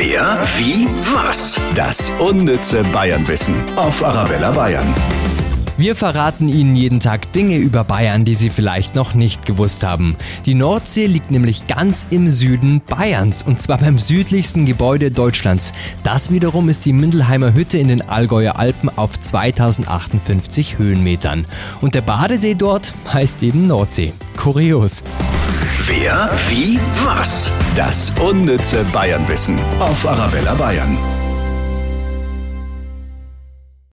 Wer, wie, was? Das unnütze Bayernwissen auf Arabella Bayern. Wir verraten Ihnen jeden Tag Dinge über Bayern, die Sie vielleicht noch nicht gewusst haben. Die Nordsee liegt nämlich ganz im Süden Bayerns und zwar beim südlichsten Gebäude Deutschlands. Das wiederum ist die Mindelheimer Hütte in den Allgäuer Alpen auf 2058 Höhenmetern. Und der Badesee dort heißt eben Nordsee. Kurios. Wer, wie, was? Das unnütze Bayernwissen auf Arabella Bayern.